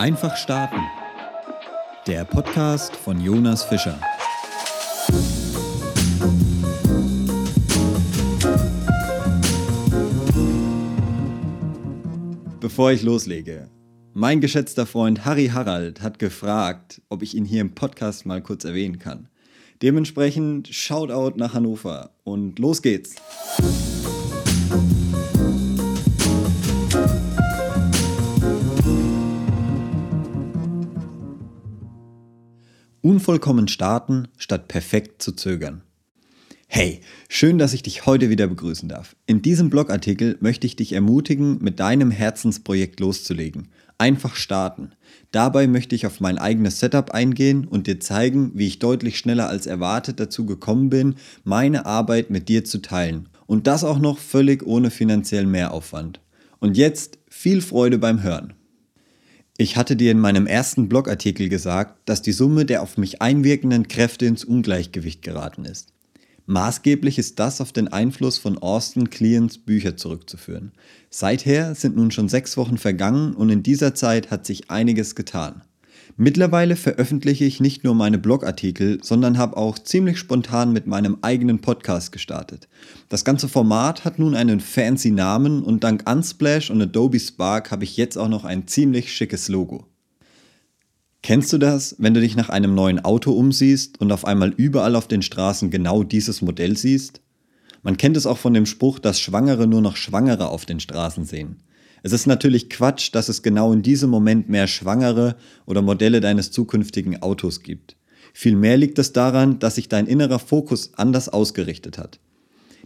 Einfach starten. Der Podcast von Jonas Fischer. Bevor ich loslege, mein geschätzter Freund Harry Harald hat gefragt, ob ich ihn hier im Podcast mal kurz erwähnen kann. Dementsprechend Shoutout nach Hannover und los geht's. Unvollkommen starten, statt perfekt zu zögern. Hey, schön, dass ich dich heute wieder begrüßen darf. In diesem Blogartikel möchte ich dich ermutigen, mit deinem Herzensprojekt loszulegen. Einfach starten. Dabei möchte ich auf mein eigenes Setup eingehen und dir zeigen, wie ich deutlich schneller als erwartet dazu gekommen bin, meine Arbeit mit dir zu teilen. Und das auch noch völlig ohne finanziellen Mehraufwand. Und jetzt viel Freude beim Hören. Ich hatte dir in meinem ersten Blogartikel gesagt, dass die Summe der auf mich einwirkenden Kräfte ins Ungleichgewicht geraten ist. Maßgeblich ist das auf den Einfluss von Austin Kleons Bücher zurückzuführen. Seither sind nun schon sechs Wochen vergangen und in dieser Zeit hat sich einiges getan. Mittlerweile veröffentliche ich nicht nur meine Blogartikel, sondern habe auch ziemlich spontan mit meinem eigenen Podcast gestartet. Das ganze Format hat nun einen fancy Namen und dank Unsplash und Adobe Spark habe ich jetzt auch noch ein ziemlich schickes Logo. Kennst du das, wenn du dich nach einem neuen Auto umsiehst und auf einmal überall auf den Straßen genau dieses Modell siehst? Man kennt es auch von dem Spruch, dass Schwangere nur noch Schwangere auf den Straßen sehen. Es ist natürlich Quatsch, dass es genau in diesem Moment mehr Schwangere oder Modelle deines zukünftigen Autos gibt. Vielmehr liegt es daran, dass sich dein innerer Fokus anders ausgerichtet hat.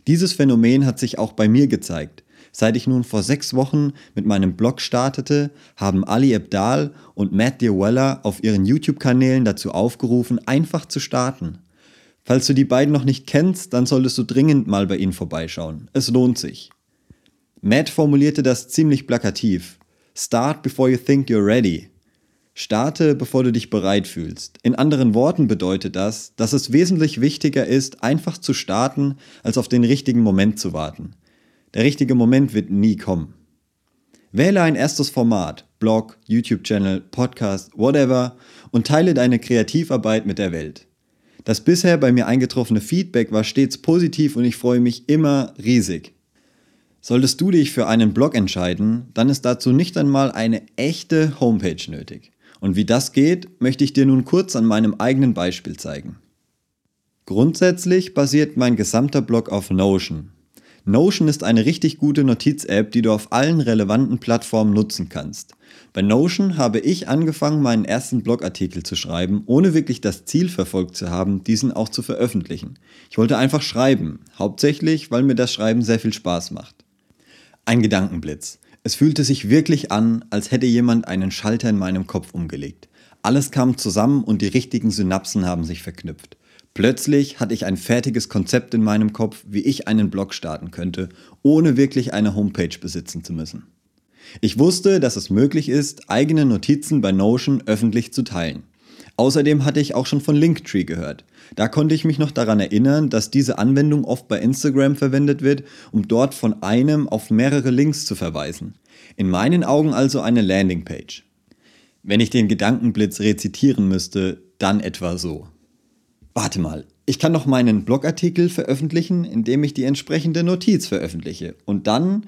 Dieses Phänomen hat sich auch bei mir gezeigt. Seit ich nun vor sechs Wochen mit meinem Blog startete, haben Ali Abdal und Matt Dewella auf ihren YouTube-Kanälen dazu aufgerufen, einfach zu starten. Falls du die beiden noch nicht kennst, dann solltest du dringend mal bei ihnen vorbeischauen. Es lohnt sich. Matt formulierte das ziemlich plakativ. Start before you think you're ready. Starte, bevor du dich bereit fühlst. In anderen Worten bedeutet das, dass es wesentlich wichtiger ist, einfach zu starten, als auf den richtigen Moment zu warten. Der richtige Moment wird nie kommen. Wähle ein erstes Format, Blog, YouTube-Channel, Podcast, whatever, und teile deine Kreativarbeit mit der Welt. Das bisher bei mir eingetroffene Feedback war stets positiv und ich freue mich immer riesig. Solltest du dich für einen Blog entscheiden, dann ist dazu nicht einmal eine echte Homepage nötig. Und wie das geht, möchte ich dir nun kurz an meinem eigenen Beispiel zeigen. Grundsätzlich basiert mein gesamter Blog auf Notion. Notion ist eine richtig gute Notiz-App, die du auf allen relevanten Plattformen nutzen kannst. Bei Notion habe ich angefangen, meinen ersten Blogartikel zu schreiben, ohne wirklich das Ziel verfolgt zu haben, diesen auch zu veröffentlichen. Ich wollte einfach schreiben, hauptsächlich, weil mir das Schreiben sehr viel Spaß macht. Ein Gedankenblitz. Es fühlte sich wirklich an, als hätte jemand einen Schalter in meinem Kopf umgelegt. Alles kam zusammen und die richtigen Synapsen haben sich verknüpft. Plötzlich hatte ich ein fertiges Konzept in meinem Kopf, wie ich einen Blog starten könnte, ohne wirklich eine Homepage besitzen zu müssen. Ich wusste, dass es möglich ist, eigene Notizen bei Notion öffentlich zu teilen. Außerdem hatte ich auch schon von Linktree gehört. Da konnte ich mich noch daran erinnern, dass diese Anwendung oft bei Instagram verwendet wird, um dort von einem auf mehrere Links zu verweisen. In meinen Augen also eine Landingpage. Wenn ich den Gedankenblitz rezitieren müsste, dann etwa so. Warte mal, ich kann doch meinen Blogartikel veröffentlichen, indem ich die entsprechende Notiz veröffentliche. Und dann,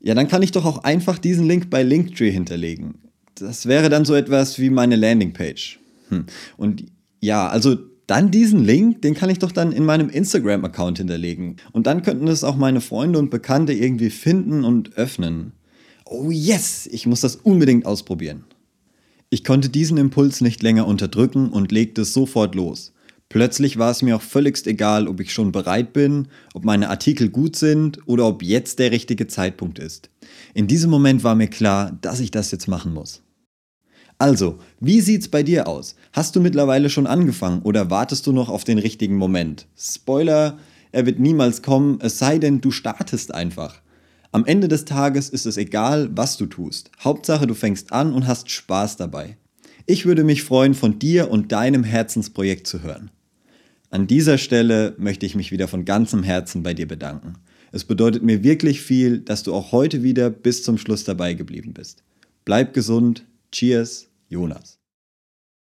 ja, dann kann ich doch auch einfach diesen Link bei Linktree hinterlegen. Das wäre dann so etwas wie meine Landingpage. Und ja, also dann diesen Link, den kann ich doch dann in meinem Instagram-Account hinterlegen. Und dann könnten es auch meine Freunde und Bekannte irgendwie finden und öffnen. Oh yes, ich muss das unbedingt ausprobieren. Ich konnte diesen Impuls nicht länger unterdrücken und legte sofort los. Plötzlich war es mir auch völligst egal, ob ich schon bereit bin, ob meine Artikel gut sind oder ob jetzt der richtige Zeitpunkt ist. In diesem Moment war mir klar, dass ich das jetzt machen muss. Also, wie sieht's bei dir aus? Hast du mittlerweile schon angefangen oder wartest du noch auf den richtigen Moment? Spoiler, er wird niemals kommen, es sei denn, du startest einfach. Am Ende des Tages ist es egal, was du tust. Hauptsache, du fängst an und hast Spaß dabei. Ich würde mich freuen, von dir und deinem Herzensprojekt zu hören. An dieser Stelle möchte ich mich wieder von ganzem Herzen bei dir bedanken. Es bedeutet mir wirklich viel, dass du auch heute wieder bis zum Schluss dabei geblieben bist. Bleib gesund, Cheers Jonas.